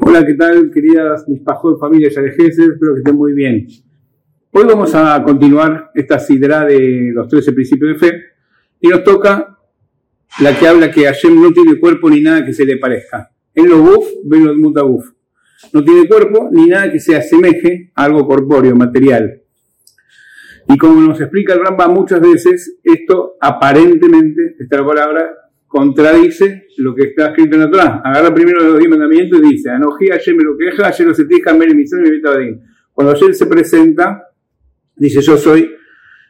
Hola, ¿qué tal, queridas mis pajos familias alejeses? Espero que estén muy bien. Hoy vamos a continuar esta sidra de los 13 principios de fe y nos toca la que habla que Hashem no tiene cuerpo ni nada que se le parezca. En los buf, ven los mutaguf. No tiene cuerpo ni nada que se asemeje a algo corpóreo, material. Y como nos explica el Ramba muchas veces, esto aparentemente, esta palabra, contradice lo que está escrito en la Torah. Agarra primero los diez mandamientos y dice, Anoji ayer me lo queja, ayer lo setija, me misión y Cuando ayer se presenta, dice, yo soy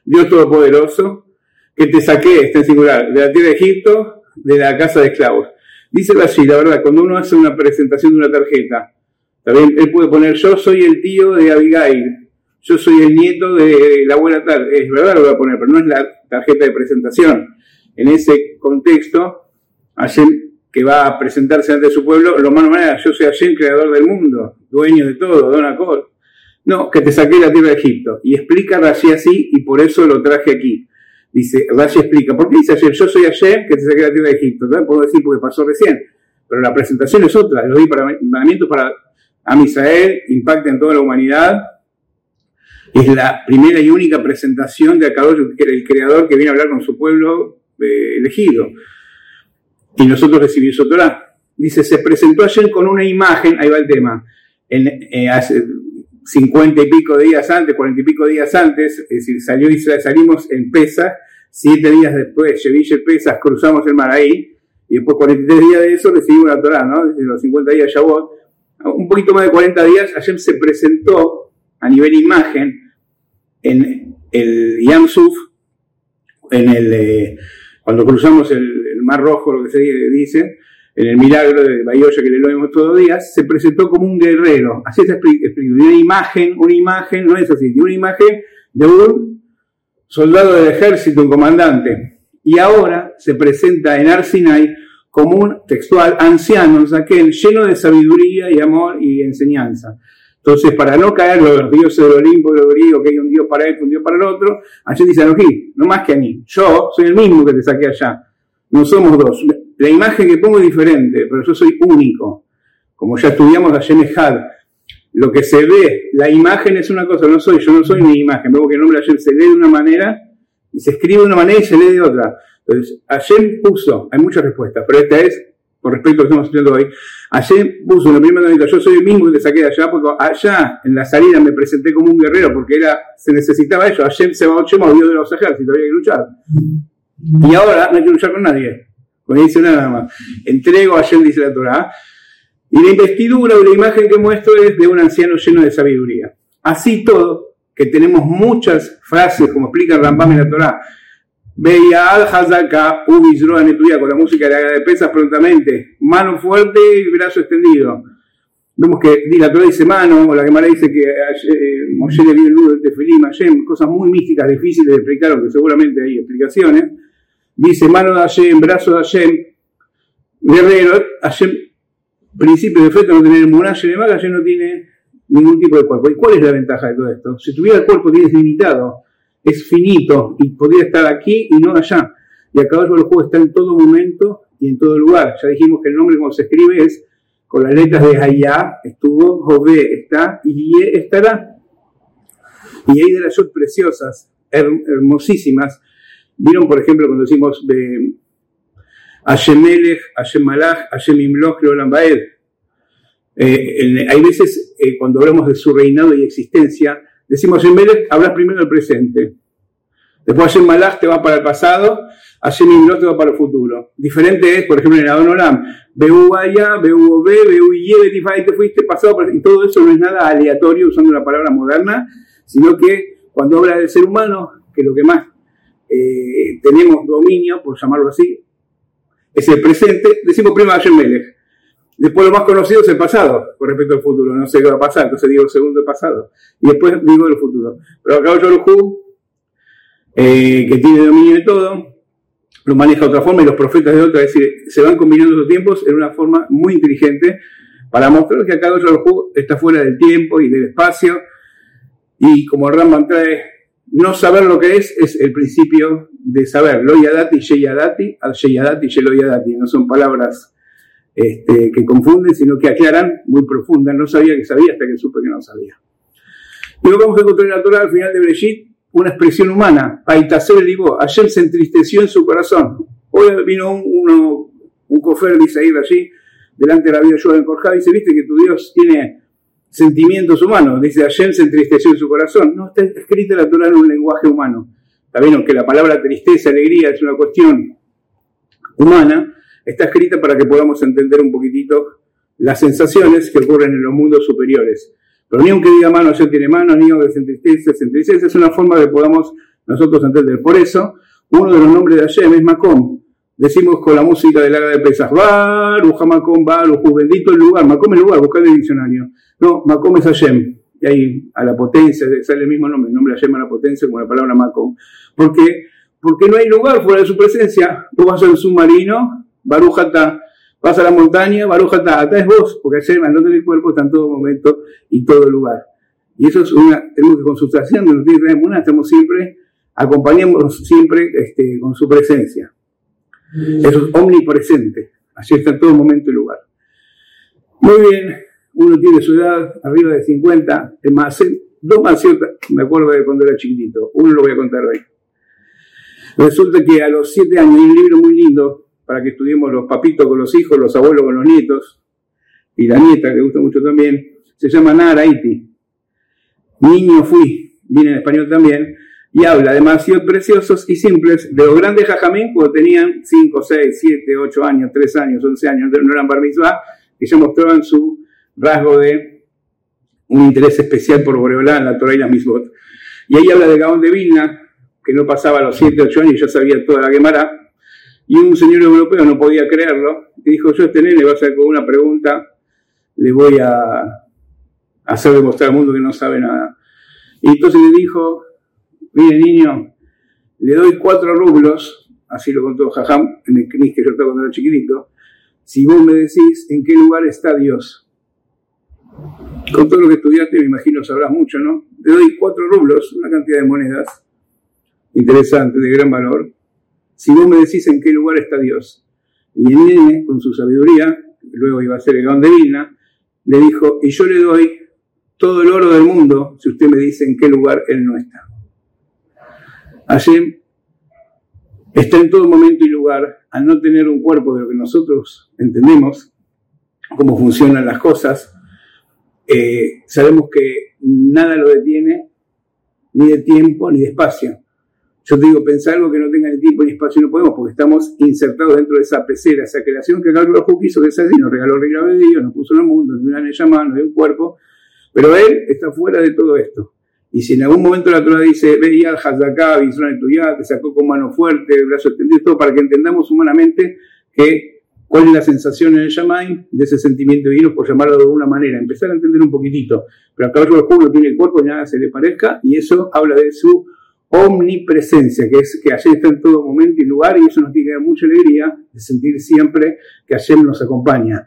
Dios Todopoderoso, que te saqué, está en singular, de la tierra de Egipto, de la casa de esclavos. Dice así, la verdad, cuando uno hace una presentación de una tarjeta, también él puede poner, yo soy el tío de Abigail, yo soy el nieto de la abuela tal, es verdad lo voy a poner, pero no es la tarjeta de presentación en ese contexto, Hashem que va a presentarse ante su pueblo, lo más manera, yo soy Hashem, creador del mundo, dueño de todo, Don Acol. No, que te saqué la tierra de Egipto. Y explica Rashi así, y por eso lo traje aquí. Dice, Rashi explica, ¿por qué dice Hashem? Yo soy Hashem, que te saqué la tierra de Egipto. ¿no? Puedo decir porque pasó recién. Pero la presentación es otra. Los para mandamientos para Amisael, impacta en toda la humanidad. Es la primera y única presentación de Akadosh, el creador que viene a hablar con su pueblo eh, elegido. Y nosotros recibimos su Torah. Dice, se presentó ayer con una imagen, ahí va el tema, en, eh, hace 50 y pico días antes, 40 y pico días antes, es decir, salió Israel, salimos en Pesas, siete días después, Cheville Pesas, cruzamos el mar ahí, y después 43 días de eso recibimos la Torah, ¿no? Desde los 50 días de un poquito más de 40 días, Hashem se presentó a nivel imagen en el Yamsuf, en el, eh, cuando cruzamos el, Mar Rojo, lo que se dice, en el milagro de Bayoya que le lo vemos todos los días, se presentó como un guerrero. Así se. Una imagen, una imagen, no es así, una imagen de un soldado del ejército, un comandante. Y ahora se presenta en Arsinai como un textual anciano, aquel lleno de sabiduría y amor y enseñanza. Entonces, para no caer los dioses del Olimpo, los griegos, que hay un dios para esto, un dios para el otro, allí dice aquí, no más que a mí. Yo soy el mismo que te saqué allá. No somos dos. La imagen que pongo es diferente, pero yo soy único. Como ya estudiamos a Had. Lo que se ve, la imagen es una cosa, no soy, yo no soy mi imagen. Veo que el nombre ayer se lee de una manera y se escribe de una manera y se lee de otra. Entonces, ayer puso, hay muchas respuestas, pero esta es con respecto a lo que estamos estudiando hoy, ayer puso en la primera novela, yo soy el mismo que saqué de allá, porque allá en la salida me presenté como un guerrero, porque era, se necesitaba eso, ayer se va Dios de los ejércitos, había que luchar. Y ahora no hay que luchar con nadie, con dice nada más. Entrego a Hashem, dice la Torah, y la investidura o la imagen que muestro es de un anciano lleno de sabiduría. Así todo, que tenemos muchas frases, como explica Rambam en la Torah, Veía al Hazaka, Ubisroa Netuya, con la música de, de pesas prontamente, mano fuerte y brazo extendido. Vemos que la Torah dice mano, o la que Mara dice que eh, Moshe le vio el nudo de Tefilim, Hashem, cosas muy místicas, difíciles de explicar, aunque seguramente hay explicaciones. Dice mano de Hashem, brazo de Hashem, guerrero, Hashem, principio de fe, no tener muralla de maga, Hashem no tiene ningún tipo de cuerpo. ¿Y cuál es la ventaja de todo esto? Si tuviera el cuerpo, tienes limitado es finito y podría estar aquí y no allá. Y acá el juego está en todo momento y en todo lugar. Ya dijimos que el nombre como se escribe es con las letras de Hayá, estuvo, Jové está y estará. Y hay de las yod preciosas, hermosísimas. Vieron, por ejemplo, cuando decimos de Hashem Melech, Hashem Malach, Hashem Imloch, Leolam Baed. Eh, hay veces, eh, cuando hablamos de su reinado y existencia, Decimos en Melech, hablas primero del presente. Después en Malach te va para el pasado, Hashem Imlot te va para el futuro. Diferente es, por ejemplo, en Adon Olam, Beu Aya, Beu Beu te fuiste pasado, y todo eso no es nada aleatorio usando la palabra moderna, sino que cuando habla del ser humano, que lo que más eh, tenemos dominio, por llamarlo así, es el presente, decimos primero Hashem Melech. Después lo más conocido es el pasado con respecto al futuro. No sé qué va a pasar, entonces digo el segundo pasado. Y después digo el futuro. Pero acá Yorujú, eh, que tiene dominio de todo, lo maneja de otra forma y los profetas de otra. Es decir, se van combinando los tiempos en una forma muy inteligente para mostrar que acá Yorujú está fuera del tiempo y del espacio. Y como Ramban trae, no saber lo que es es el principio de saber lo yadati, yeyadati, al yeyadati, yeloyadati. No son palabras este, que confunden, sino que aclaran muy profundas. No sabía que sabía hasta que supe que no sabía. Luego vamos a encontrar en la Torah al final de Brejit una expresión humana. Paitaser digo, ayer se entristeció en su corazón. Hoy vino un, uno, un cofer de Isaías allí, delante de la vida de Joel Corjá, dice, viste que tu Dios tiene sentimientos humanos. Dice, ayer se entristeció en su corazón. No está escrita la Torah en un lenguaje humano. Está bien, aunque la palabra tristeza, alegría es una cuestión humana, está escrita para que podamos entender un poquitito las sensaciones que ocurren en los mundos superiores. Pero ni aunque diga mano, yo tiene mano, ni aunque se entristece, se entristece, es una forma que podamos nosotros entender. Por eso, uno de los nombres de Hashem es Macom. Decimos con la música del Haga de Pesas, Baruja Macom, Baruj, bendito el lugar, Macom el lugar, buscar el diccionario. No, Macom es Hashem. Y ahí a la potencia, sale el mismo nombre, el nombre Hashem a la potencia como la palabra Macom. ¿Por qué? Porque no hay lugar fuera de su presencia. Tú vas al submarino, Barujata, vas a la montaña, Barujata, acá es vos, porque al no tener cuerpo está en todo momento y todo lugar. Y eso es una, tenemos que los días de una, estamos siempre, acompañamos siempre este, con su presencia. Eso es omnipresente. Allí está en todo momento y lugar. Muy bien, uno tiene su edad arriba de 50, es más, dos más me acuerdo de cuando era chiquitito, uno lo voy a contar hoy. Resulta que a los siete años hay un libro muy lindo para que estudiemos los papitos con los hijos, los abuelos con los nietos, y la nieta, que gusta mucho también, se llama Nara Iti. Niño fui, viene en español también, y habla demasiado preciosos y simples de los grandes jajamín cuando tenían 5, 6, 7, 8 años, 3 años, 11 años, no eran bar que ya mostraban su rasgo de un interés especial por Boreolá en la Torah y la Misbot. Y ahí habla de Gaón de Vilna, que no pasaba a los 7, 8 años y ya sabía toda la quemara. Y un señor europeo no podía creerlo y dijo, yo a este nene le voy a hacer con una pregunta, le voy a hacer demostrar al mundo que no sabe nada. Y entonces le dijo, mire niño, le doy cuatro rublos, así lo contó Jajam en el CNIS que yo estaba cuando era chiquitito, si vos me decís en qué lugar está Dios. Con todo lo que estudiaste, me imagino sabrás mucho, ¿no? Le doy cuatro rublos, una cantidad de monedas, interesante, de gran valor, si vos me decís en qué lugar está Dios. Y el nene, con su sabiduría, luego iba a ser el don de Vilna, le dijo, y yo le doy todo el oro del mundo si usted me dice en qué lugar Él no está. Hashem está en todo momento y lugar, al no tener un cuerpo de lo que nosotros entendemos, cómo funcionan las cosas, eh, sabemos que nada lo detiene, ni de tiempo ni de espacio. Yo te digo, pensar algo que no tenga ni tiempo ni espacio no podemos, porque estamos insertados dentro de esa pecera, esa creación que Carlos quiso que sea así, nos regaló el de Dios, nos puso en el mundo, nos dio una llamada, nos dio un cuerpo, pero Él está fuera de todo esto. Y si en algún momento la Torah dice, ve ya Hazaká, Bisron Tuyá, te sacó con mano fuerte, brazo extendido, todo para que entendamos humanamente que cuál es la sensación en el Yamain de ese sentimiento divino, por llamarlo de alguna manera, empezar a entender un poquitito. Pero a caballo oscuro tiene el cuerpo, nada se le parezca, y eso habla de su omnipresencia, que es que Hashem está en todo momento y lugar, y eso nos tiene que dar mucha alegría de sentir siempre que Hashem nos acompaña.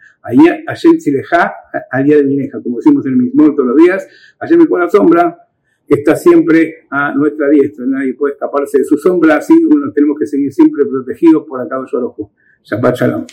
Hashem Sileja, al día de Mineja, como decimos en el mismo todos los días, Hashem pone la sombra, está siempre a nuestra diestra, nadie puede escaparse de su sombra, así uno tenemos que seguir siempre protegidos por acá de su Shabbat Shalom.